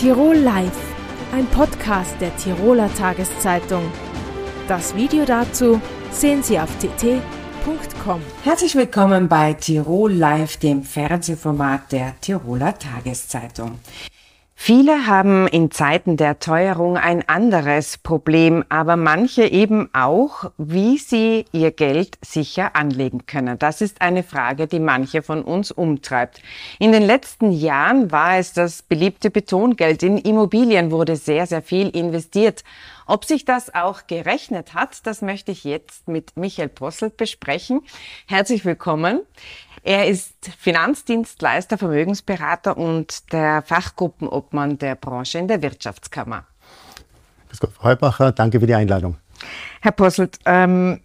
Tirol Live, ein Podcast der Tiroler Tageszeitung. Das Video dazu sehen Sie auf tt.com. Herzlich willkommen bei Tirol Live, dem Fernsehformat der Tiroler Tageszeitung. Viele haben in Zeiten der Teuerung ein anderes Problem, aber manche eben auch, wie sie ihr Geld sicher anlegen können. Das ist eine Frage, die manche von uns umtreibt. In den letzten Jahren war es das beliebte Betongeld. In Immobilien wurde sehr, sehr viel investiert. Ob sich das auch gerechnet hat, das möchte ich jetzt mit Michael Posselt besprechen. Herzlich willkommen. Er ist Finanzdienstleister, Vermögensberater und der Fachgruppenobmann der Branche in der Wirtschaftskammer. Grüß Gott, Frau Heubacher, danke für die Einladung. Herr Posselt, ähm,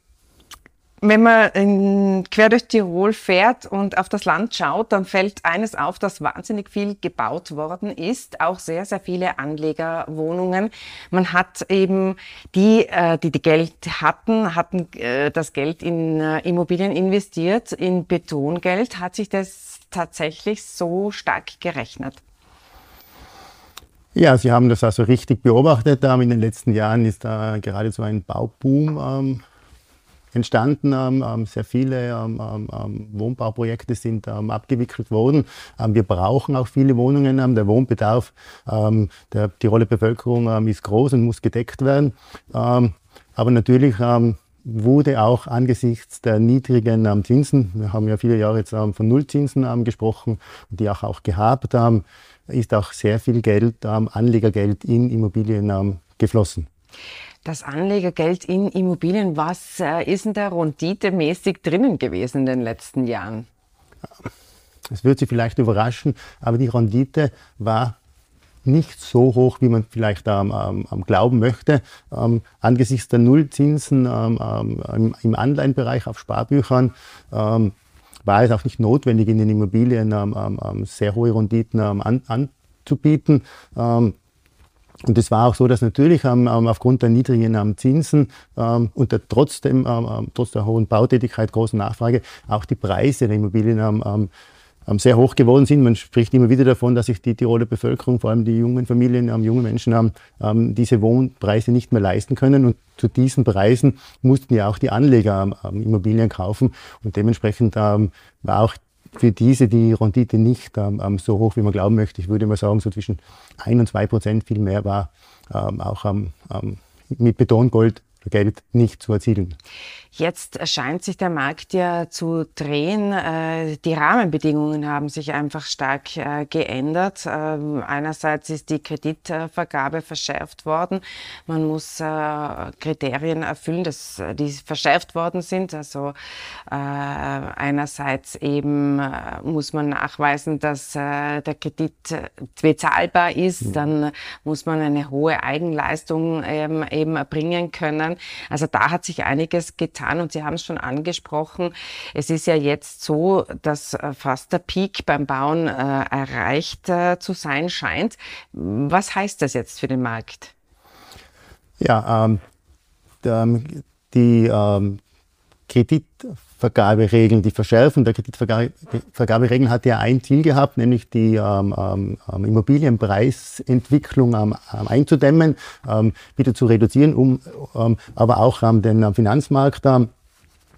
wenn man in, quer durch Tirol fährt und auf das Land schaut, dann fällt eines auf, dass wahnsinnig viel gebaut worden ist, auch sehr, sehr viele Anlegerwohnungen. Man hat eben die, äh, die die Geld hatten, hatten äh, das Geld in äh, Immobilien investiert, in Betongeld. Hat sich das tatsächlich so stark gerechnet? Ja, Sie haben das also richtig beobachtet. In den letzten Jahren ist da gerade so ein Bauboom ähm, entstanden. Ähm, ähm, sehr viele ähm, Wohnbauprojekte sind abgewickelt worden. wir brauchen auch viele Wohnungen. der Wohnbedarf der Tiroler Bevölkerung ist groß und muss gedeckt werden. aber natürlich wurde auch angesichts der niedrigen Zinsen, wir haben ja viele Jahre jetzt von Nullzinsen gesprochen, die auch, auch gehabt, ist auch sehr viel Geld, Anlegergeld in Immobilien geflossen das Anlegergeld in Immobilien, was äh, ist denn da renditemäßig drinnen gewesen in den letzten Jahren? Es wird Sie vielleicht überraschen, aber die Rendite war nicht so hoch, wie man vielleicht ähm, ähm, glauben möchte. Ähm, angesichts der Nullzinsen ähm, ähm, im Anleihenbereich auf Sparbüchern ähm, war es auch nicht notwendig, in den Immobilien sehr hohe Renditen an, anzubieten. Und es war auch so, dass natürlich ähm, ähm, aufgrund der niedrigen ähm, Zinsen ähm, und der trotzdem, ähm, ähm, trotz der hohen Bautätigkeit, großen Nachfrage, auch die Preise der Immobilien sehr hoch geworden sind. Man spricht immer wieder davon, dass sich die Tiroler Bevölkerung, vor allem die jungen Familien, junge Menschen, diese Wohnpreise nicht mehr leisten können. Und zu diesen Preisen mussten ja auch die Anleger Immobilien kaufen. Und dementsprechend war auch für diese die Rendite nicht ähm, ähm, so hoch, wie man glauben möchte. Ich würde mal sagen, so zwischen 1 und 2 Prozent viel mehr war ähm, auch ähm, mit Betongold Geld nicht zu erzielen. Jetzt scheint sich der Markt ja zu drehen. Äh, die Rahmenbedingungen haben sich einfach stark äh, geändert. Ähm, einerseits ist die Kreditvergabe verschärft worden. Man muss äh, Kriterien erfüllen, dass die verschärft worden sind. Also einerseits eben muss man nachweisen, dass der Kredit bezahlbar ist. Mhm. Dann muss man eine hohe Eigenleistung ähm, eben erbringen können. Also da hat sich einiges getan und Sie haben es schon angesprochen. Es ist ja jetzt so, dass äh, fast der Peak beim Bauen äh, erreicht äh, zu sein scheint. Was heißt das jetzt für den Markt? Ja, ähm, die ähm, Kreditvergaberegeln, die Verschärfung der Kreditvergaberegeln hat ja ein Ziel gehabt, nämlich die ähm, ähm, ähm Immobilienpreisentwicklung ähm, ähm, einzudämmen, ähm, wieder zu reduzieren, um aber auch den Finanzmarkt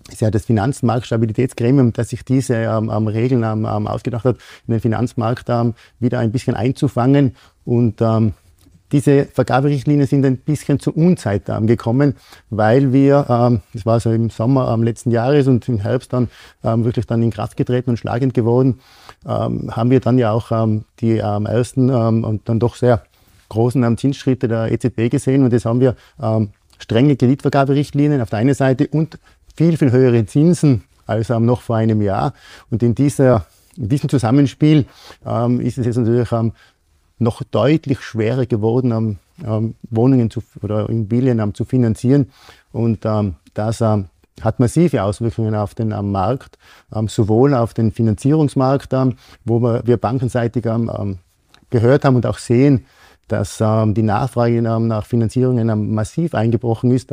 ist ja das Finanzmarktstabilitätsgremium, das sich diese ähm, Regeln ähm, ausgedacht hat, den Finanzmarkt ähm, wieder ein bisschen einzufangen. Und ähm, diese Vergaberichtlinien sind ein bisschen zur Unzeit gekommen, weil wir, ähm, das war so im Sommer letzten Jahres und im Herbst dann ähm, wirklich dann in Kraft getreten und schlagend geworden, ähm, haben wir dann ja auch ähm, die ersten und dann doch sehr großen Zinsschritte der EZB gesehen und das haben wir strenge Kreditvergaberichtlinien auf der einen Seite und viel, viel höhere Zinsen als noch vor einem Jahr. Und in, dieser, in diesem Zusammenspiel ist es jetzt natürlich noch deutlich schwerer geworden, ähm, ähm, Wohnungen zu, oder Immobilien ähm, zu finanzieren. Und das hat massive Auswirkungen auf den Markt, sowohl auf den Finanzierungsmarkt, wo wir, wir bankenseitig gehört haben und auch sehen, dass die Nachfrage nach Finanzierungen massiv eingebrochen ist.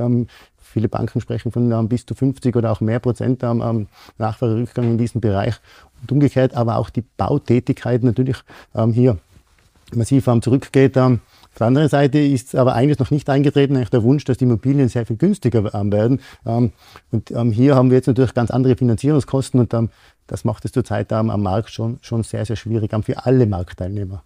Viele Banken sprechen von bis zu 50 oder auch mehr Prozent Nachfragerückgang in diesem Bereich. Und umgekehrt aber auch die Bautätigkeit natürlich hier massiv zurückgeht. Auf der anderen Seite ist aber eines noch nicht eingetreten, nämlich der Wunsch, dass die Immobilien sehr viel günstiger werden. Und hier haben wir jetzt natürlich ganz andere Finanzierungskosten und das macht es zurzeit am Markt schon, schon sehr, sehr schwierig für alle Marktteilnehmer.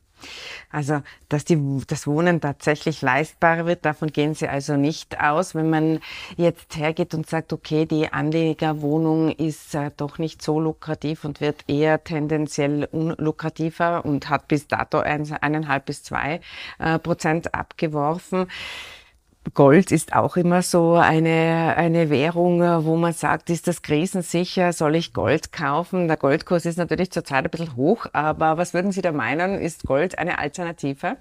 Also, dass die, das Wohnen tatsächlich leistbarer wird, davon gehen Sie also nicht aus. Wenn man jetzt hergeht und sagt, okay, die Anlegerwohnung ist äh, doch nicht so lukrativ und wird eher tendenziell unlukrativer und hat bis dato ein, eineinhalb bis zwei äh, Prozent abgeworfen. Gold ist auch immer so eine, eine Währung, wo man sagt, ist das krisensicher? Soll ich Gold kaufen? Der Goldkurs ist natürlich zurzeit ein bisschen hoch, aber was würden Sie da meinen? Ist Gold eine Alternative?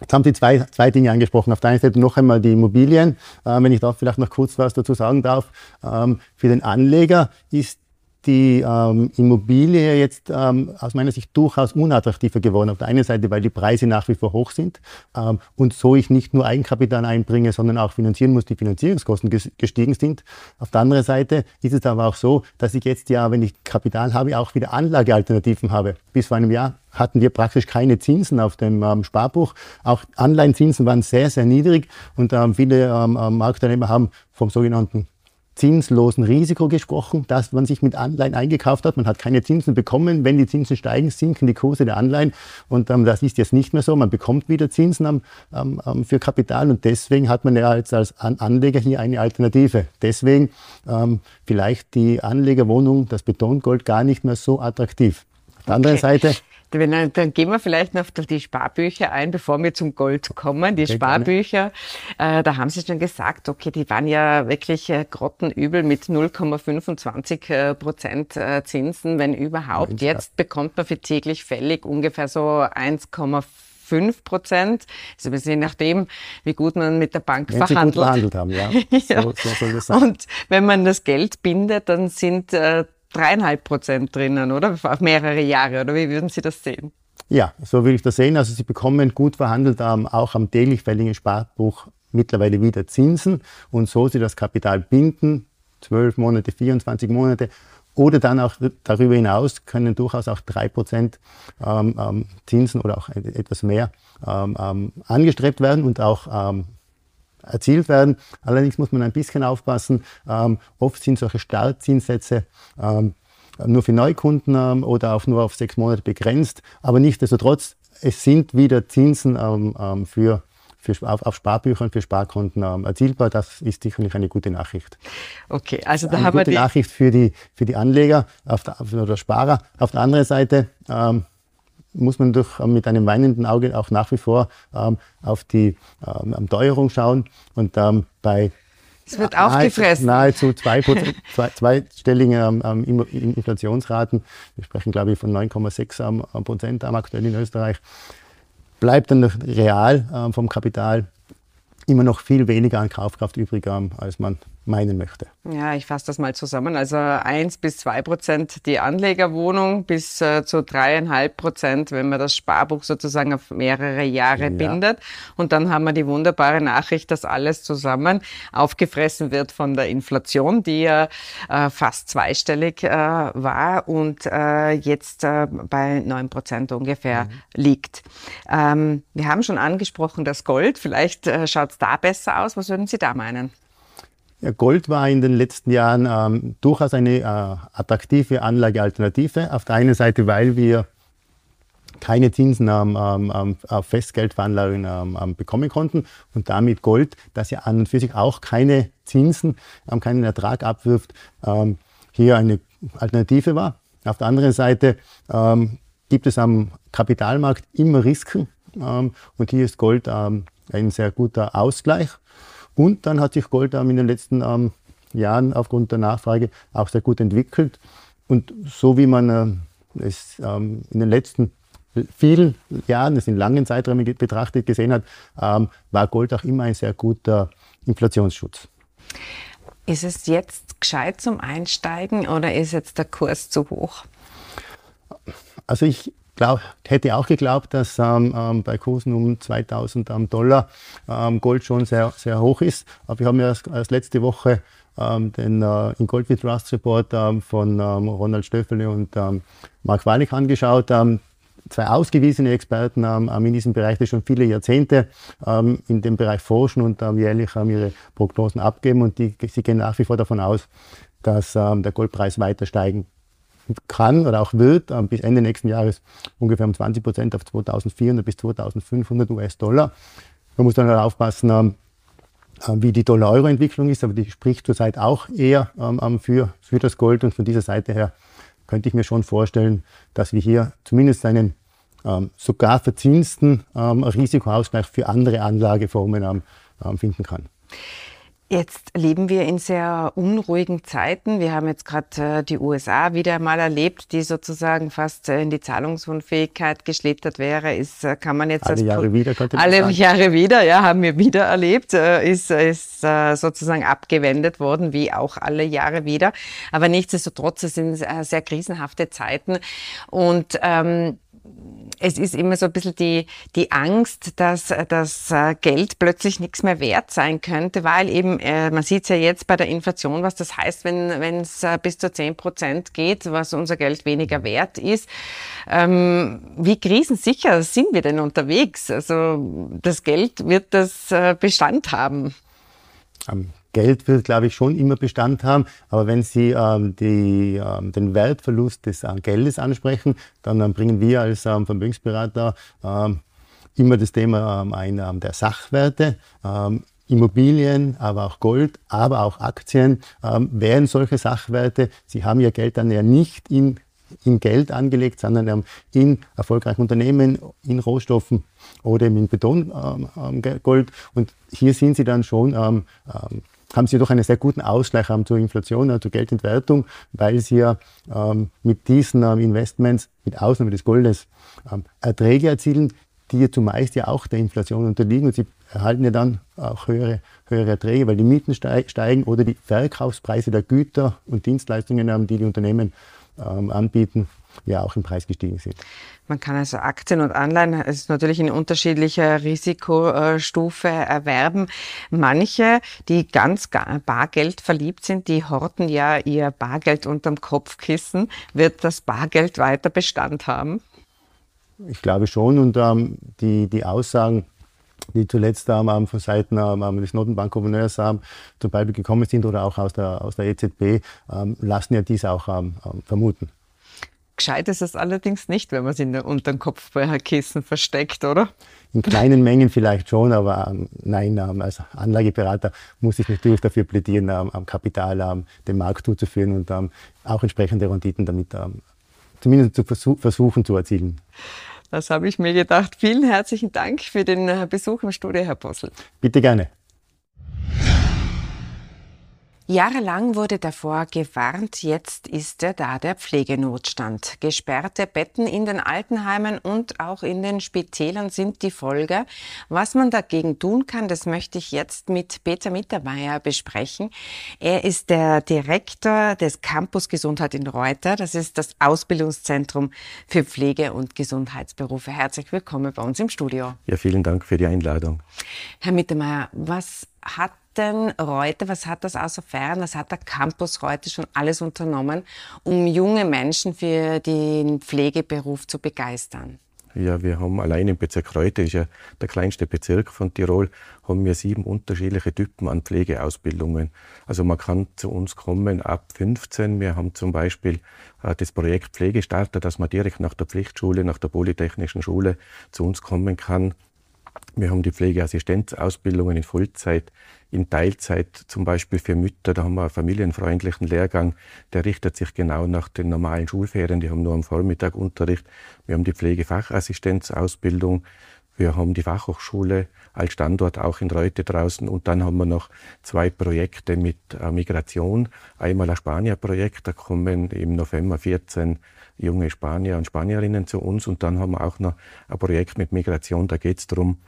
Jetzt haben Sie zwei, zwei Dinge angesprochen. Auf der einen Seite noch einmal die Immobilien. Äh, wenn ich da vielleicht noch kurz was dazu sagen darf. Ähm, für den Anleger ist die ähm, Immobilie jetzt ähm, aus meiner Sicht durchaus unattraktiver geworden. Auf der einen Seite, weil die Preise nach wie vor hoch sind ähm, und so ich nicht nur Eigenkapital einbringe, sondern auch finanzieren muss, die Finanzierungskosten gestiegen sind. Auf der anderen Seite ist es aber auch so, dass ich jetzt ja, wenn ich Kapital habe, auch wieder Anlagealternativen habe. Bis vor einem Jahr hatten wir praktisch keine Zinsen auf dem ähm, Sparbuch. Auch Anleihenzinsen waren sehr, sehr niedrig und ähm, viele ähm, ähm Marktteilnehmer haben vom sogenannten zinslosen Risiko gesprochen, dass man sich mit Anleihen eingekauft hat. Man hat keine Zinsen bekommen. Wenn die Zinsen steigen, sinken die Kurse der Anleihen. Und ähm, das ist jetzt nicht mehr so. Man bekommt wieder Zinsen am, ähm, für Kapital und deswegen hat man ja jetzt als Anleger hier eine Alternative. Deswegen ähm, vielleicht die Anlegerwohnung, das Betongold gar nicht mehr so attraktiv. Auf der anderen okay. Seite wenn, dann gehen wir vielleicht noch auf die Sparbücher ein, bevor wir zum Gold kommen. Die okay, Sparbücher, äh, da haben Sie schon gesagt, okay, die waren ja wirklich äh, grottenübel mit 0,25 äh, Prozent äh, Zinsen, wenn überhaupt. Jetzt bekommt man für täglich fällig ungefähr so 1,5 5 Prozent. Also je nachdem, wie gut man mit der Bank wenn verhandelt. Sie gut verhandelt haben, ja. ja. So, so soll das sein. Und wenn man das Geld bindet, dann sind äh, dreieinhalb Prozent drinnen, oder? Auf mehrere Jahre, oder wie würden Sie das sehen? Ja, so würde ich das sehen. Also Sie bekommen gut verhandelt ähm, auch am täglich fälligen Sparbuch mittlerweile wieder Zinsen und so Sie das Kapital binden, 12 Monate, 24 Monate oder dann auch darüber hinaus können durchaus auch 3% ähm, ähm, Zinsen oder auch etwas mehr ähm, ähm, angestrebt werden und auch ähm, erzielt werden. Allerdings muss man ein bisschen aufpassen. Ähm, oft sind solche Startzinssätze ähm, nur für Neukunden ähm, oder auch nur auf sechs Monate begrenzt. Aber nichtsdestotrotz, es sind wieder Zinsen ähm, ähm, für, für, auf, auf Sparbüchern, für Sparkonten ähm, erzielbar. Das ist sicherlich eine gute Nachricht. Okay, also da eine haben wir die Nachricht für die, für die Anleger auf der, oder Sparer. Auf der anderen Seite muss man durch, äh, mit einem weinenden Auge auch nach wie vor ähm, auf die ähm, Teuerung schauen. Und ähm, bei es wird aufgefressen. Nahezu zwei, zwei, zweistelligen ähm, Inflationsraten. Wir sprechen, glaube ich, von 9,6 Prozent aktuell in Österreich. Bleibt dann real ähm, vom Kapital immer noch viel weniger an Kaufkraft übrig, ähm, als man meinen möchte. Ja, ich fasse das mal zusammen. Also eins bis zwei Prozent die Anlegerwohnung bis äh, zu dreieinhalb Prozent, wenn man das Sparbuch sozusagen auf mehrere Jahre ja. bindet. Und dann haben wir die wunderbare Nachricht, dass alles zusammen aufgefressen wird von der Inflation, die ja äh, fast zweistellig äh, war und jetzt bei neun Prozent ungefähr mhm. liegt. Ähm, wir haben schon angesprochen, das Gold. Vielleicht schaut es da besser aus. Was würden Sie da meinen? Ja, Gold war in den letzten Jahren ähm, durchaus eine äh, attraktive Anlagealternative. Auf der einen Seite, weil wir keine Zinsen ähm, ähm, auf Festgeldveranlagung ähm, ähm, bekommen konnten und damit Gold, das ja an und für sich auch keine Zinsen, ähm, keinen Ertrag abwirft, ähm, hier eine Alternative war. Auf der anderen Seite gibt es am Kapitalmarkt immer Risiken und hier ist Gold ein sehr guter Ausgleich. Und dann hat sich Gold in den letzten ähm, Jahren aufgrund der Nachfrage auch sehr gut entwickelt. Und so wie man äh, es ähm, in den letzten vielen Jahren, das in langen Zeiträumen betrachtet gesehen hat, ähm, war Gold auch immer ein sehr guter Inflationsschutz. Ist es jetzt gescheit zum Einsteigen oder ist jetzt der Kurs zu hoch? Also ich glaub, hätte auch geglaubt, dass ähm, ähm, bei Kursen um 2000 ähm, Dollar ähm, Gold schon sehr, sehr hoch ist. Aber wir haben ja erst, erst letzte Woche ähm, den äh, in Gold with Trust Report von Ronald Stöffele und Mark Wallig angeschaut. zwei ausgewiesene Experten ähm, in diesem Bereich, die schon viele Jahrzehnte ähm, in dem Bereich forschen und ähm, jährlich ähm, ihre Prognosen abgeben. Und die, sie gehen nach wie vor davon aus, dass der Goldpreis weiter steigen kann oder auch wird ähm, bis Ende nächsten Jahres ungefähr um 20 Prozent auf 2400 bis 2500 US-Dollar. Man muss dann halt aufpassen, ähm, äh, wie die Dollar-Euro-Entwicklung ist, aber die spricht zurzeit auch eher ähm, für, für das Gold und von dieser Seite her könnte ich mir schon vorstellen, dass wir hier zumindest einen ähm, sogar verzinsten ähm, Risikoausgleich für andere Anlageformen ähm, ähm finden kann. Jetzt leben wir in sehr unruhigen Zeiten. Wir haben jetzt gerade äh, die USA wieder mal erlebt, die sozusagen fast äh, in die Zahlungsunfähigkeit geschlittert wäre. Ist, äh, kann man jetzt alle Jahre wieder, könnte man alle sagen. Jahre wieder, ja, haben wir wieder erlebt. Ist, ist sozusagen abgewendet worden, wie auch alle Jahre wieder. Aber nichtsdestotrotz, es sind sehr krisenhafte Zeiten und ähm, es ist immer so ein bisschen die, die Angst, dass das äh, Geld plötzlich nichts mehr wert sein könnte, weil eben, äh, man sieht es ja jetzt bei der Inflation, was das heißt, wenn es äh, bis zu 10 Prozent geht, was unser Geld weniger wert ist. Ähm, wie krisensicher sind wir denn unterwegs? Also das Geld wird das Bestand haben. Um Geld wird, glaube ich, schon immer Bestand haben. Aber wenn Sie ähm, die, ähm, den Wertverlust des äh, Geldes ansprechen, dann ähm, bringen wir als ähm, Vermögensberater ähm, immer das Thema ähm, ein ähm, der Sachwerte. Ähm, Immobilien, aber auch Gold, aber auch Aktien ähm, wären solche Sachwerte. Sie haben Ihr Geld dann ja nicht in in Geld angelegt, sondern in erfolgreichen Unternehmen, in Rohstoffen oder in Betongold. Ähm, und hier sind sie dann schon ähm, haben sie doch einen sehr guten Ausgleich zur Inflation, also zur Geldentwertung, weil sie ja ähm, mit diesen ähm, Investments, mit Ausnahme des Goldes, ähm, Erträge erzielen, die ja zumeist ja auch der Inflation unterliegen und sie erhalten ja dann auch höhere, höhere Erträge, weil die Mieten steigen oder die Verkaufspreise der Güter und Dienstleistungen, ähm, die die Unternehmen ähm, anbieten, ja auch im Preis gestiegen sind. Man kann also Aktien und Anleihen, ist natürlich in unterschiedlicher Risikostufe erwerben. Manche, die ganz Bargeld verliebt sind, die horten ja ihr Bargeld unterm Kopfkissen. Wird das Bargeld weiter Bestand haben? Ich glaube schon und ähm, die, die Aussagen, die zuletzt ähm, von Seiten ähm, des Notenbankgouverneurs ähm, zum Beispiel gekommen sind oder auch aus der, aus der EZB, ähm, lassen ja dies auch ähm, ähm, vermuten. Gescheit ist es allerdings nicht, wenn man es unter dem Kopfkissen versteckt, oder? In kleinen Mengen vielleicht schon, aber ähm, nein, ähm, als Anlageberater muss ich natürlich dafür plädieren, ähm, am Kapital ähm, den Markt zuzuführen und ähm, auch entsprechende Renditen damit ähm, zumindest zu versuch versuchen zu erzielen. Das habe ich mir gedacht. Vielen herzlichen Dank für den äh, Besuch im Studio, Herr Possel. Bitte gerne. Jahrelang wurde davor gewarnt, jetzt ist er da, der Pflegenotstand. Gesperrte Betten in den Altenheimen und auch in den Spitälern sind die Folge. Was man dagegen tun kann, das möchte ich jetzt mit Peter Mittermeier besprechen. Er ist der Direktor des Campus Gesundheit in Reuter. Das ist das Ausbildungszentrum für Pflege- und Gesundheitsberufe. Herzlich willkommen bei uns im Studio. Ja, vielen Dank für die Einladung. Herr Mittermeier, was hat denn Reuter, was hat das außer Feiern, was hat der Campus Reuter schon alles unternommen, um junge Menschen für den Pflegeberuf zu begeistern? Ja, wir haben allein im Bezirk Reuter, ist ja der kleinste Bezirk von Tirol, haben wir sieben unterschiedliche Typen an Pflegeausbildungen. Also man kann zu uns kommen ab 15. Wir haben zum Beispiel äh, das Projekt Pflegestarter, dass man direkt nach der Pflichtschule, nach der Polytechnischen Schule zu uns kommen kann. Wir haben die Pflegeassistenzausbildungen in Vollzeit, in Teilzeit, zum Beispiel für Mütter. Da haben wir einen familienfreundlichen Lehrgang, der richtet sich genau nach den normalen Schulferien. Die haben nur am Vormittag Unterricht. Wir haben die Pflegefachassistenzausbildung. Wir haben die Fachhochschule als Standort auch in Reute draußen. Und dann haben wir noch zwei Projekte mit äh, Migration. Einmal ein Spanier-Projekt, da kommen im November 14 junge Spanier und Spanierinnen zu uns. Und dann haben wir auch noch ein Projekt mit Migration, da geht es darum,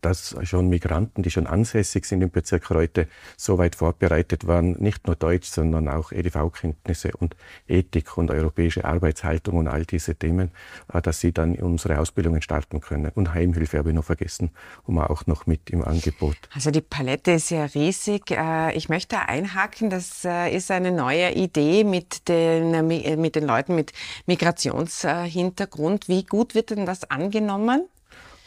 dass schon Migranten, die schon ansässig sind im Bezirk Reute, so weit vorbereitet waren, nicht nur Deutsch, sondern auch EDV-Kenntnisse und Ethik und europäische Arbeitshaltung und all diese Themen, äh, dass sie dann unsere Ausbildungen starten können. Und Heimhilfe habe ich noch vergessen, um auch noch mit im Angebot. Also die Palette ist ja riesig. Äh, ich möchte einhaken, das äh, ist eine neue Idee mit den, mit den Leuten mit Migrationshintergrund. Wie gut wird denn das angenommen?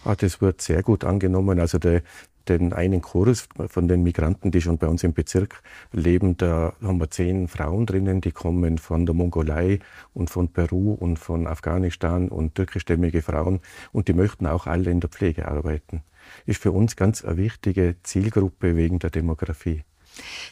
Ah, das wird sehr gut angenommen. Also der, den einen Chorus von den Migranten, die schon bei uns im Bezirk leben, da haben wir zehn Frauen drinnen, die kommen von der Mongolei und von Peru und von Afghanistan und türkischstämmige Frauen und die möchten auch alle in der Pflege arbeiten. Ist für uns ganz eine wichtige Zielgruppe wegen der Demografie.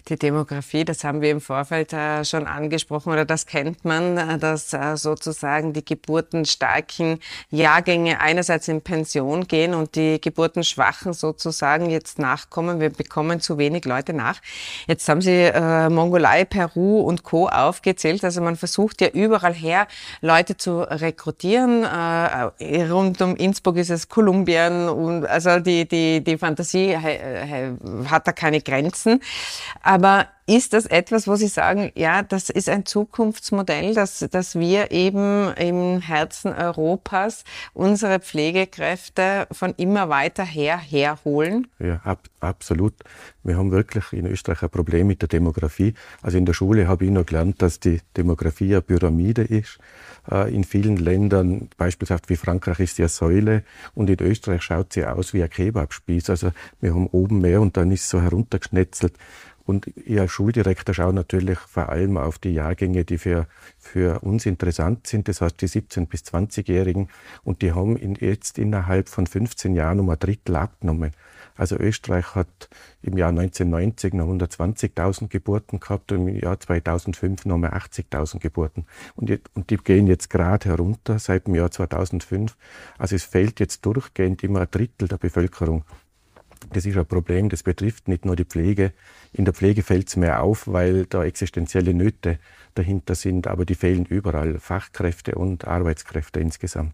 Die Demografie, das haben wir im Vorfeld äh, schon angesprochen oder das kennt man, äh, dass äh, sozusagen die geburtenstarken Jahrgänge einerseits in Pension gehen und die geburtenschwachen sozusagen jetzt nachkommen. Wir bekommen zu wenig Leute nach. Jetzt haben Sie Mongolei, Peru und Co. aufgezählt. Also man versucht ja überall her, Leute zu rekrutieren. Rund um Innsbruck ist es Kolumbien und also die, die, die Fantasie hat da keine Grenzen. Aber ist das etwas, wo Sie sagen, ja, das ist ein Zukunftsmodell, dass, dass wir eben im Herzen Europas unsere Pflegekräfte von immer weiter her herholen? Ja, ab, absolut. Wir haben wirklich in Österreich ein Problem mit der Demografie. Also in der Schule habe ich noch gelernt, dass die Demografie eine Pyramide ist. Äh, in vielen Ländern, beispielsweise wie Frankreich, ist sie eine Säule und in Österreich schaut sie aus wie ein Kebabspieß. Also wir haben oben mehr und dann ist so heruntergeschnetzelt. Und als Schuldirektor schaue natürlich vor allem auf die Jahrgänge, die für, für uns interessant sind, das heißt die 17- bis 20-Jährigen. Und die haben in, jetzt innerhalb von 15 Jahren um ein Drittel abgenommen. Also Österreich hat im Jahr 1990 noch 120.000 Geburten gehabt und im Jahr 2005 noch mal 80.000 Geburten. Und, die, und die gehen jetzt gerade herunter seit dem Jahr 2005. Also es fällt jetzt durchgehend immer ein Drittel der Bevölkerung. Das ist ein Problem, das betrifft nicht nur die Pflege. In der Pflege fällt es mehr auf, weil da existenzielle Nöte dahinter sind, aber die fehlen überall, Fachkräfte und Arbeitskräfte insgesamt.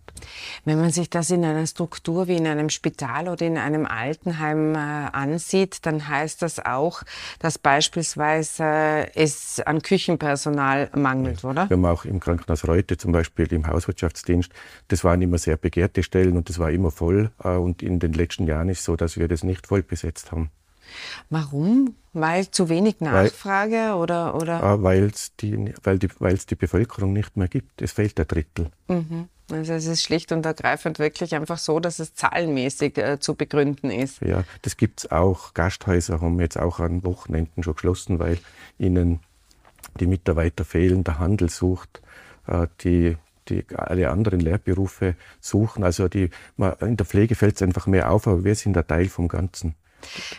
Wenn man sich das in einer Struktur wie in einem Spital oder in einem Altenheim äh, ansieht, dann heißt das auch, dass beispielsweise äh, es an Küchenpersonal mangelt, ja. oder? Wir haben auch im Krankenhaus Reute zum Beispiel im Hauswirtschaftsdienst, das waren immer sehr begehrte Stellen und das war immer voll äh, und in den letzten Jahren ist es so, dass wir das nicht voll besetzt haben. Warum? Weil zu wenig Nachfrage weil, oder? oder? Ah, weil's die, weil es die, die Bevölkerung nicht mehr gibt. Es fehlt ein Drittel. Mhm. Also es ist schlicht und ergreifend wirklich einfach so, dass es zahlenmäßig äh, zu begründen ist. Ja, das gibt es auch. Gasthäuser haben jetzt auch an Wochenenden schon geschlossen, weil ihnen die Mitarbeiter fehlen, der Handel sucht, äh, die die alle anderen Lehrberufe suchen. Also die, in der Pflege fällt es einfach mehr auf, aber wir sind ein Teil vom Ganzen.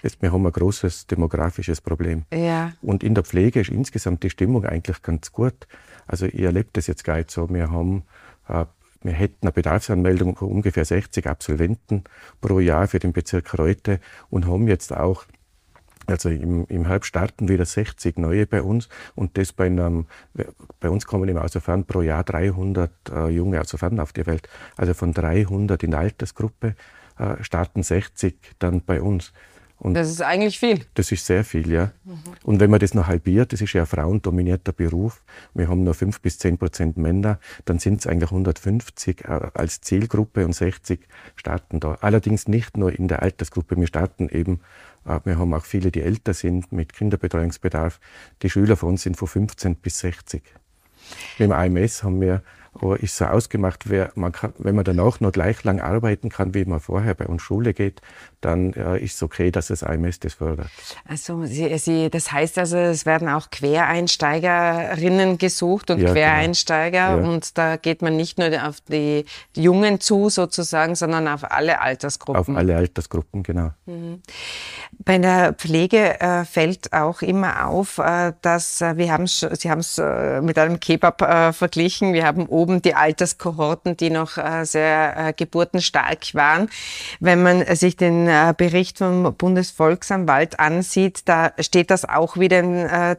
Jetzt, wir haben ein großes demografisches Problem. Ja. Und in der Pflege ist insgesamt die Stimmung eigentlich ganz gut. Also ihr erlebt das jetzt gar nicht so. Wir haben äh, wir hätten eine Bedarfsanmeldung von ungefähr 60 Absolventen pro Jahr für den Bezirk Reute und haben jetzt auch, also im, im Herbst starten wieder 60 neue bei uns und das bei einem, bei uns kommen im Außerfern pro Jahr 300 äh, junge Außerfern auf die Welt. Also von 300 in der Altersgruppe äh, starten 60 dann bei uns. Und das ist eigentlich viel. Das ist sehr viel, ja. Mhm. Und wenn man das noch halbiert, das ist ja ein frauendominierter Beruf, wir haben nur 5 bis 10 Prozent Männer, dann sind es eigentlich 150 äh, als Zielgruppe und 60 starten da. Allerdings nicht nur in der Altersgruppe, wir starten eben, äh, wir haben auch viele, die älter sind mit Kinderbetreuungsbedarf. Die Schüler von uns sind von 15 bis 60. Im AMS haben wir aber ist so ausgemacht, wer, man kann, wenn man dann auch noch gleich lang arbeiten kann, wie man vorher bei uns Schule geht, dann äh, ist es okay, dass das AMS das fördert. Also Sie, Sie, das heißt also, es werden auch Quereinsteigerinnen gesucht und ja, genau. Quereinsteiger genau. ja. und da geht man nicht nur auf die Jungen zu sozusagen, sondern auf alle Altersgruppen. Auf alle Altersgruppen, genau. Mhm. Bei der Pflege äh, fällt auch immer auf, äh, dass äh, wir haben, Sie haben es äh, mit einem Kebab äh, verglichen, wir haben oben oben die Alterskohorten, die noch äh, sehr äh, geburtenstark waren. Wenn man sich den äh, Bericht vom Bundesvolksanwalt ansieht, da steht das auch wieder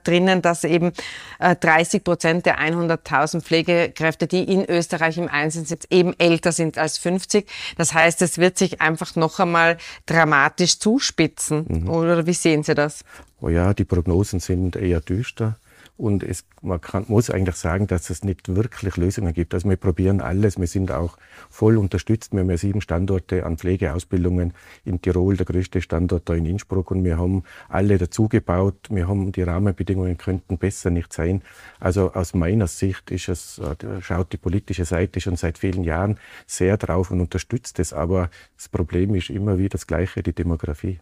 drinnen, dass eben 30 Prozent der 100.000 Pflegekräfte, die in Österreich im Einsatz sind, eben älter sind als 50. Das heißt, es wird sich einfach noch einmal dramatisch zuspitzen. Mhm. Oder wie sehen Sie das? Oh ja, die Prognosen sind eher düster. Und es, man kann, muss eigentlich sagen, dass es nicht wirklich Lösungen gibt. Also wir probieren alles. Wir sind auch voll unterstützt. Wir haben ja sieben Standorte an Pflegeausbildungen in Tirol, der größte Standort da in Innsbruck. Und wir haben alle dazugebaut. Wir haben die Rahmenbedingungen könnten besser nicht sein. Also aus meiner Sicht ist es, äh, schaut die politische Seite schon seit vielen Jahren sehr drauf und unterstützt es. Aber das Problem ist immer wieder das Gleiche, die Demografie.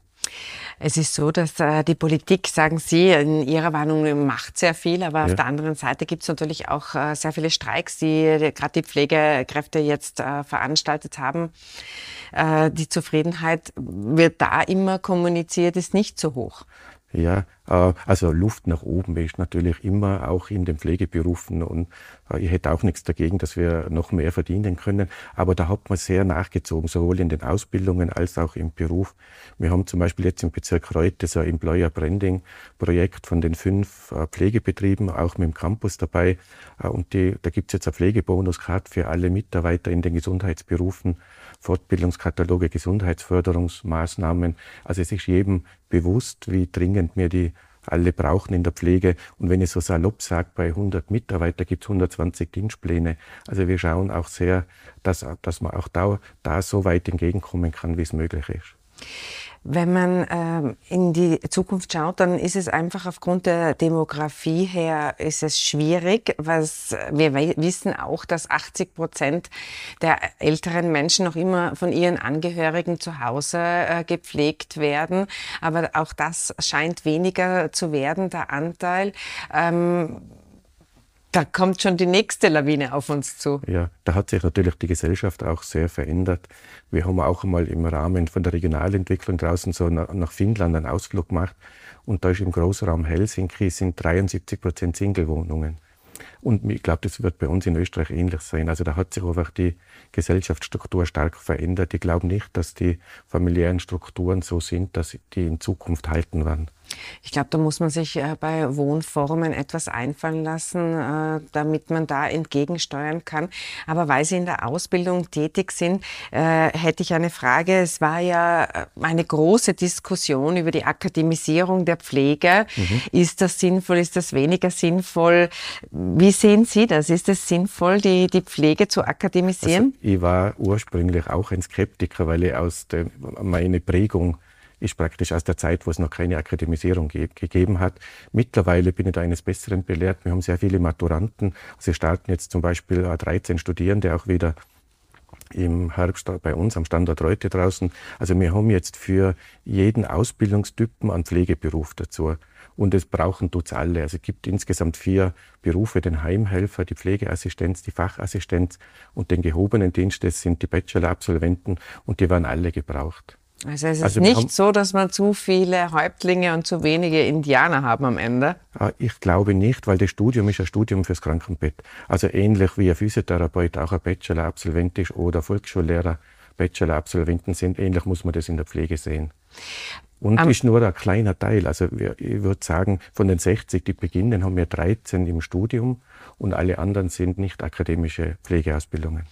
Es ist so, dass äh, die Politik, sagen Sie, in Ihrer Warnung macht sehr viel, aber ja. auf der anderen Seite gibt es natürlich auch äh, sehr viele Streiks, die, die gerade die Pflegekräfte jetzt äh, veranstaltet haben. Äh, die Zufriedenheit wird da immer kommuniziert, ist nicht so hoch. Ja, äh, also Luft nach oben ist natürlich immer auch in den Pflegeberufen und äh, ich hätte auch nichts dagegen, dass wir noch mehr verdienen können. Aber da hat man sehr nachgezogen, sowohl in den Ausbildungen als auch im Beruf. Wir haben zum Beispiel jetzt im Bezirk Reute so ein Employer Branding Projekt von den fünf äh, Pflegebetrieben, auch mit dem Campus dabei. Und die, da gibt es jetzt eine Pflegebonus-Card für alle Mitarbeiter in den Gesundheitsberufen. Fortbildungskataloge, Gesundheitsförderungsmaßnahmen. Also es ist jedem bewusst, wie dringend wir die alle brauchen in der Pflege. Und wenn ich so salopp sage, bei 100 Mitarbeitern gibt es 120 Dienstpläne. Also wir schauen auch sehr, dass, dass man auch da, da so weit entgegenkommen kann, wie es möglich ist. Wenn man ähm, in die Zukunft schaut, dann ist es einfach aufgrund der Demografie her ist es schwierig. Was wir wissen auch, dass 80 Prozent der älteren Menschen noch immer von ihren Angehörigen zu Hause äh, gepflegt werden. Aber auch das scheint weniger zu werden, der Anteil. Ähm, da kommt schon die nächste Lawine auf uns zu. Ja, da hat sich natürlich die Gesellschaft auch sehr verändert. Wir haben auch einmal im Rahmen von der Regionalentwicklung draußen so nach Finnland einen Ausflug gemacht. Und da ist im Großraum Helsinki sind 73 Prozent Singlewohnungen. Und ich glaube, das wird bei uns in Österreich ähnlich sein. Also da hat sich einfach die Gesellschaftsstruktur stark verändert. Ich glaube nicht, dass die familiären Strukturen so sind, dass die in Zukunft halten werden. Ich glaube, da muss man sich äh, bei Wohnformen etwas einfallen lassen, äh, damit man da entgegensteuern kann. Aber weil Sie in der Ausbildung tätig sind, äh, hätte ich eine Frage. Es war ja eine große Diskussion über die Akademisierung der Pflege. Mhm. Ist das sinnvoll? Ist das weniger sinnvoll? Wie sehen Sie das? Ist es sinnvoll, die, die Pflege zu akademisieren? Also ich war ursprünglich auch ein Skeptiker, weil ich aus der, meine Prägung ist praktisch aus der Zeit, wo es noch keine Akademisierung ge gegeben hat. Mittlerweile bin ich da eines Besseren belehrt. Wir haben sehr viele Maturanten. Wir starten jetzt zum Beispiel 13 Studierende auch wieder im Herbst bei uns am Standort Reute draußen. Also wir haben jetzt für jeden Ausbildungstypen einen Pflegeberuf dazu. Und es brauchen tut's alle. Also es gibt insgesamt vier Berufe, den Heimhelfer, die Pflegeassistenz, die Fachassistenz und den gehobenen Dienst. Das sind die Bachelor-Absolventen und die werden alle gebraucht. Also es ist also nicht so, dass man zu viele Häuptlinge und zu wenige Indianer haben am Ende? Ah, ich glaube nicht, weil das Studium ist ein Studium fürs Krankenbett. Also ähnlich wie ein Physiotherapeut auch ein Bachelor-Absolvent ist oder Volksschullehrer Bachelor-Absolventen sind, ähnlich muss man das in der Pflege sehen. Und um, ist nur ein kleiner Teil. Also ich würde sagen, von den 60, die beginnen, haben wir 13 im Studium und alle anderen sind nicht akademische Pflegeausbildungen.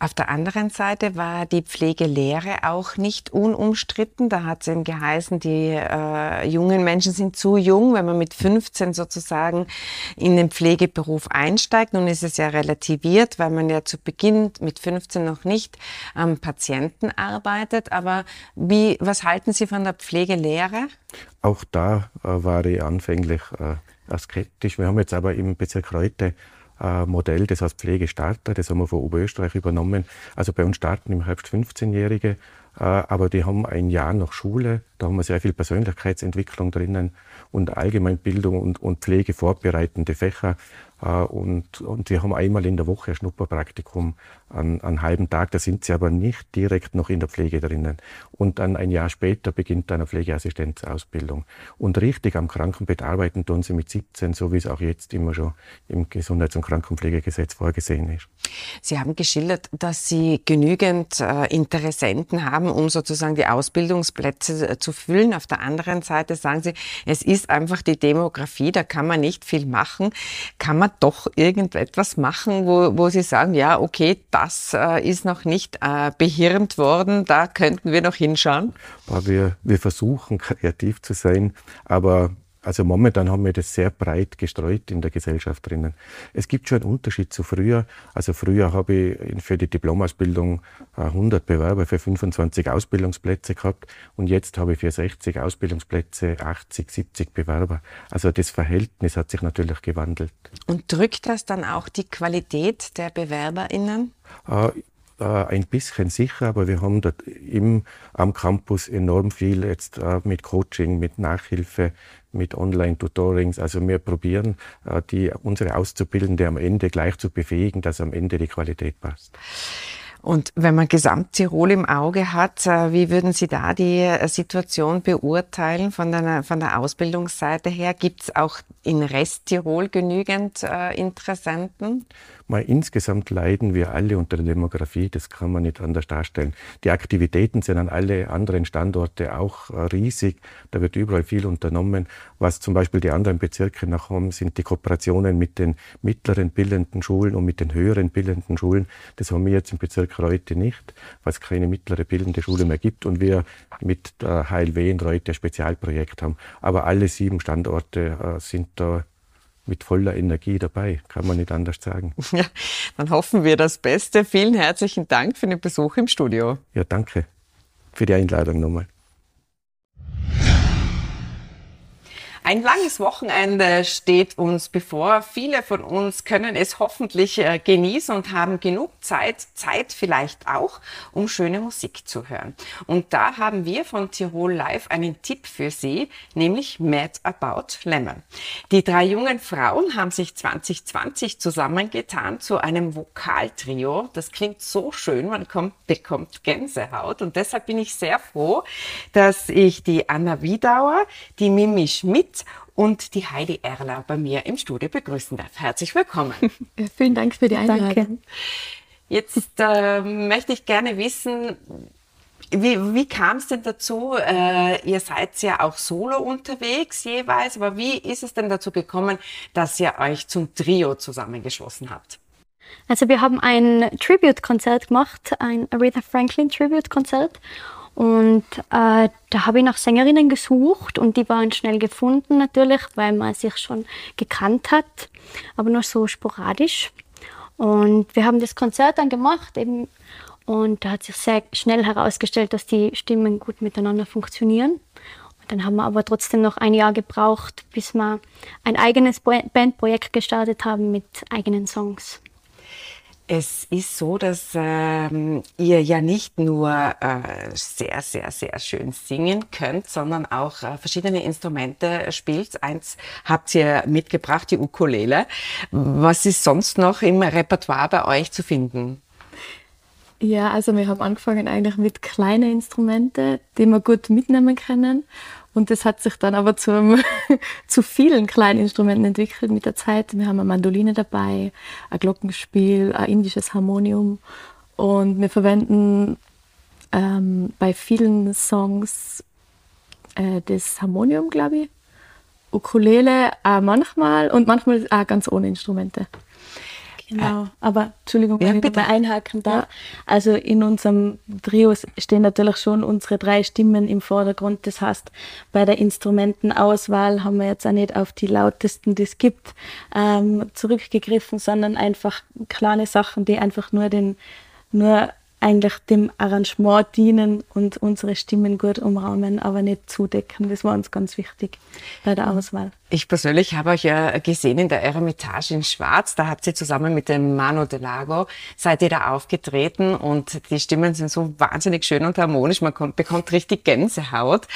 Auf der anderen Seite war die Pflegelehre auch nicht unumstritten. Da hat es eben geheißen, die äh, jungen Menschen sind zu jung, wenn man mit 15 sozusagen in den Pflegeberuf einsteigt. Nun ist es ja relativiert, weil man ja zu Beginn mit 15 noch nicht am Patienten arbeitet. Aber wie, was halten Sie von der Pflegelehre? Auch da äh, war ich anfänglich äh, skeptisch. Wir haben jetzt aber im Bezirk Reute äh, Modell, das heißt Pflegestarter, das haben wir von Oberösterreich übernommen. Also bei uns starten im Herbst 15-Jährige Äh, aber die haben ein Jahr nach Schule, da haben wir sehr viel Persönlichkeitsentwicklung drinnen und Allgemeinbildung und, und Pflege vorbereitende Fächer. Äh, und, und wir haben einmal in der Woche ein Schnupperpraktikum an, an halben Tag. Da sind sie aber nicht direkt noch in der Pflege drinnen. Und dann ein Jahr später beginnt eine Pflegeassistenzausbildung. Und richtig am Krankenbett arbeiten tun sie mit 17, so wie es auch jetzt immer schon im Gesundheits- und Krankenpflegegesetz vorgesehen ist. Sie haben geschildert, dass Sie genügend äh, Interessenten haben, um sozusagen die Ausbildungsplätze äh, zu füllen. Auf der anderen Seite sagen Sie, es ist einfach die Demografie, da kann man nicht viel machen. Kann man doch irgendetwas machen, wo, wo Sie sagen, ja, okay, das äh, ist noch nicht äh, behirnt worden, da könnten wir noch hinschauen? Wir, wir versuchen kreativ zu sein, aber also momentan haben wir das sehr breit gestreut in der Gesellschaft drinnen. Es gibt schon einen Unterschied zu früher. Also früher habe ich für die Diplomausbildung 100 äh, Bewerber für 25 Ausbildungsplätze gehabt und jetzt habe ich für 60 Ausbildungsplätze 80, 70 Bewerber. Also das Verhältnis hat sich natürlich gewandelt. Und drückt das dann auch die Qualität der BewerberInnen? Äh, ein bisschen sicher, aber wir haben dort im, am Campus enorm viel jetzt äh, mit Coaching, mit Nachhilfe, mit Online-Tutorings. Also wir probieren, äh, die, unsere Auszubildende am Ende gleich zu befähigen, dass am Ende die Qualität passt. Und wenn man Gesamttirol im Auge hat, äh, wie würden Sie da die äh, Situation beurteilen von der, von der Ausbildungsseite her? Gibt es auch in Resttirol genügend äh, Interessenten? Mal insgesamt leiden wir alle unter der Demografie, das kann man nicht anders darstellen. Die Aktivitäten sind an alle anderen Standorte auch äh, riesig. Da wird überall viel unternommen. Was zum Beispiel die anderen Bezirke noch haben, sind die Kooperationen mit den mittleren bildenden Schulen und mit den höheren bildenden Schulen. Das haben wir jetzt im Bezirk heute nicht, weil es keine mittlere bildende Schule mehr gibt und wir mit der HLW in Reute ein Spezialprojekt haben. Aber alle sieben Standorte äh, sind da mit voller Energie dabei, kann man nicht anders sagen. Ja, dann hoffen wir das Beste. Vielen herzlichen Dank für den Besuch im Studio. Ja, danke für die Einladung nochmal. Ein langes Wochenende steht uns bevor. Viele von uns können es hoffentlich äh, genießen und haben genug Zeit, Zeit vielleicht auch, um schöne Musik zu hören. Und da haben wir von Tirol Live einen Tipp für Sie, nämlich Mad About Lemon. Die drei jungen Frauen haben sich 2020 zusammengetan zu einem Vokaltrio. Das klingt so schön, man kommt, bekommt Gänsehaut. Und deshalb bin ich sehr froh, dass ich die Anna Wiedauer, die Mimi Schmidt und die Heidi Erler bei mir im Studio begrüßen darf. Herzlich willkommen. Ja, vielen Dank für die Einladung. Danke. Jetzt äh, möchte ich gerne wissen, wie, wie kam es denn dazu? Äh, ihr seid ja auch solo unterwegs jeweils, aber wie ist es denn dazu gekommen, dass ihr euch zum Trio zusammengeschlossen habt? Also wir haben ein Tribute-Konzert gemacht, ein Aretha Franklin Tribute-Konzert und äh, da habe ich nach Sängerinnen gesucht und die waren schnell gefunden natürlich, weil man sich schon gekannt hat, aber nur so sporadisch. Und wir haben das Konzert dann gemacht eben und da hat sich sehr schnell herausgestellt, dass die Stimmen gut miteinander funktionieren. Und dann haben wir aber trotzdem noch ein Jahr gebraucht, bis wir ein eigenes Bandprojekt gestartet haben mit eigenen Songs. Es ist so, dass ähm, ihr ja nicht nur äh, sehr, sehr, sehr schön singen könnt, sondern auch äh, verschiedene Instrumente spielt. Eins habt ihr mitgebracht, die Ukulele. Was ist sonst noch im Repertoire bei euch zu finden? Ja, also wir haben angefangen eigentlich mit kleinen Instrumenten, die wir gut mitnehmen können. Und das hat sich dann aber zum, zu vielen kleinen Instrumenten entwickelt mit der Zeit. Wir haben eine Mandoline dabei, ein Glockenspiel, ein indisches Harmonium. Und wir verwenden ähm, bei vielen Songs äh, das Harmonium, glaube ich. Ukulele auch manchmal und manchmal auch ganz ohne Instrumente. Genau, aber Entschuldigung, wenn ja, ich bitte. einhaken darf. Ja. Also in unserem Trio stehen natürlich schon unsere drei Stimmen im Vordergrund. Das heißt, bei der Instrumentenauswahl haben wir jetzt auch nicht auf die lautesten, die es gibt, ähm, zurückgegriffen, sondern einfach kleine Sachen, die einfach nur den, nur eigentlich dem Arrangement dienen und unsere Stimmen gut umrahmen, aber nicht zudecken. Das war uns ganz wichtig bei der Auswahl. Ich persönlich habe euch ja gesehen in der Eremitage in Schwarz. Da habt ihr zusammen mit dem Mano de Lago seid ihr da aufgetreten und die Stimmen sind so wahnsinnig schön und harmonisch. Man kommt, bekommt richtig Gänsehaut.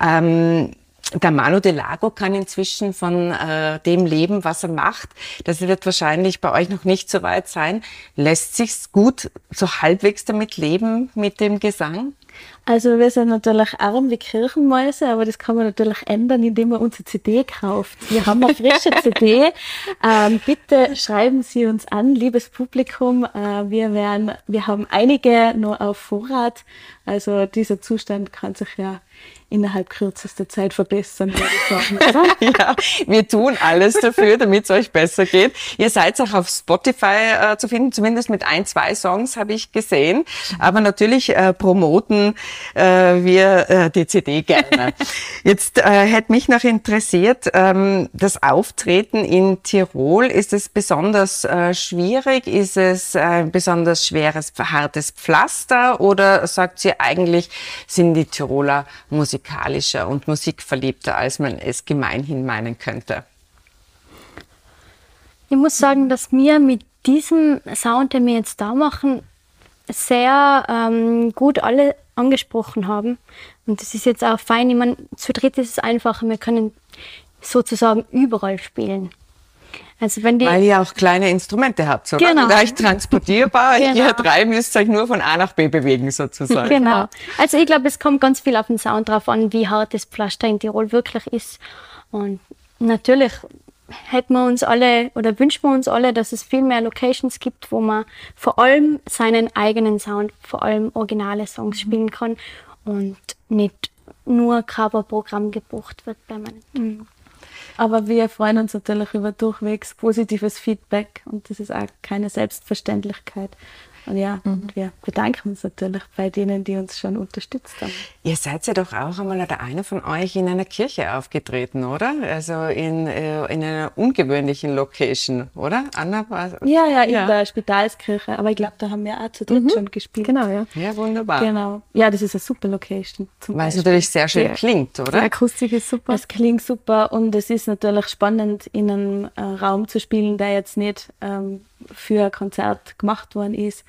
Ähm, der Manu de Lago kann inzwischen von äh, dem leben, was er macht. Das wird wahrscheinlich bei euch noch nicht so weit sein. Lässt sich's gut so halbwegs damit leben mit dem Gesang? Also wir sind natürlich arm wie Kirchenmäuse, aber das kann man natürlich ändern, indem man unsere CD kauft. Wir haben eine frische CD. Ähm, bitte schreiben Sie uns an, liebes Publikum. Äh, wir werden, wir haben einige noch auf Vorrat. Also dieser Zustand kann sich ja innerhalb kürzester Zeit verbessern, würde ich sagen. ja, wir tun alles dafür, damit es euch besser geht. Ihr seid auch auf Spotify äh, zu finden, zumindest mit ein, zwei Songs habe ich gesehen. Aber natürlich äh, promoten äh, wir äh, die CD gerne. Jetzt äh, hätte mich noch interessiert, ähm, das Auftreten in Tirol, ist es besonders äh, schwierig? Ist es ein besonders schweres, hartes Pflaster? Oder sagt ihr eigentlich, sind die Tiroler musikalischer und musikverliebter, als man es gemeinhin meinen könnte? Ich muss sagen, dass wir mit diesem Sound, den wir jetzt da machen, sehr ähm, gut alle angesprochen haben. Und das ist jetzt auch fein. Ich meine, zu dritt ist es einfacher. Wir können sozusagen überall spielen. Also wenn die Weil ihr auch kleine Instrumente habt, oder? Genau. Leicht transportierbar. genau. Ihr drei müsst euch nur von A nach B bewegen, sozusagen. Genau. Also ich glaube, es kommt ganz viel auf den Sound drauf an, wie hart das Pflaster in Tirol wirklich ist. Und natürlich hätten wir uns alle oder wünschen wir uns alle, dass es viel mehr Locations gibt, wo man vor allem seinen eigenen Sound, vor allem originale Songs mhm. spielen kann und nicht nur Coverprogramm gebucht wird bei meinen. Aber wir freuen uns natürlich über durchwegs positives Feedback und das ist auch keine Selbstverständlichkeit. Und ja, mhm. wir bedanken uns natürlich bei denen, die uns schon unterstützt haben. Ihr seid ja doch auch einmal oder einer von euch in einer Kirche aufgetreten, oder? Also in, äh, in einer ungewöhnlichen Location, oder? Anna war Ja, ja, in ja. der Spitalskirche. Aber ich glaube, da haben wir auch zu dritt mhm. schon gespielt. Genau, ja. Ja, wunderbar. Genau. Ja, das ist eine super Location. Weil es natürlich sehr schön ja. klingt, oder? Die Akustik ist super. Es klingt super und es ist natürlich spannend, in einem äh, Raum zu spielen, der jetzt nicht ähm, für ein Konzert gemacht worden ist.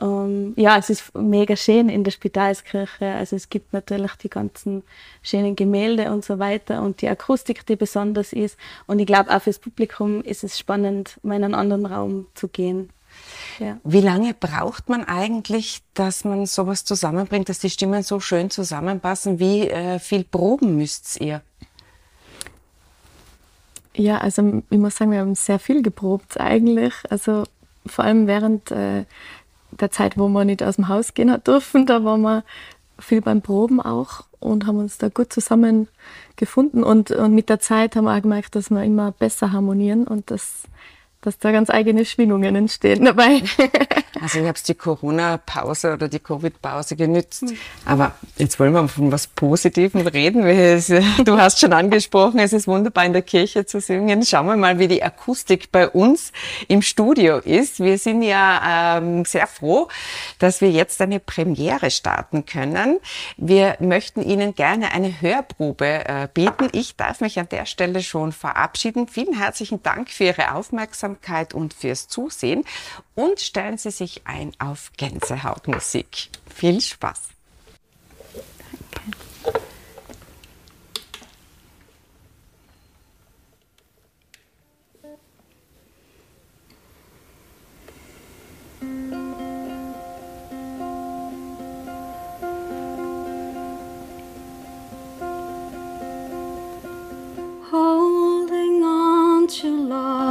Um, ähm, ja, es ist mega schön in der Spitalskirche. Also es gibt natürlich die ganzen schönen Gemälde und so weiter und die Akustik, die besonders ist. Und ich glaube, auch fürs Publikum ist es spannend, mal in einen anderen Raum zu gehen. Ja. Wie lange braucht man eigentlich, dass man sowas zusammenbringt, dass die Stimmen so schön zusammenpassen? Wie äh, viel proben müsst ihr? Ja, also ich muss sagen, wir haben sehr viel geprobt eigentlich. Also vor allem während äh, der Zeit, wo wir nicht aus dem Haus gehen hat dürfen, da waren wir viel beim Proben auch und haben uns da gut zusammengefunden. Und, und mit der Zeit haben wir auch gemerkt, dass wir immer besser harmonieren und dass dass da ganz eigene Schwingungen entstehen dabei. also ich habe die Corona-Pause oder die Covid-Pause genützt. Hm. Aber jetzt wollen wir von was Positivem reden. Du hast schon angesprochen, es ist wunderbar in der Kirche zu singen. Schauen wir mal, wie die Akustik bei uns im Studio ist. Wir sind ja ähm, sehr froh, dass wir jetzt eine Premiere starten können. Wir möchten Ihnen gerne eine Hörprobe äh, bieten. Ich darf mich an der Stelle schon verabschieden. Vielen herzlichen Dank für Ihre Aufmerksamkeit Aufmerksamkeit und fürs Zusehen und stellen Sie sich ein auf Gänsehautmusik. Viel Spaß! Danke. on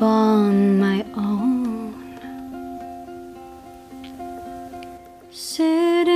my own. Sitting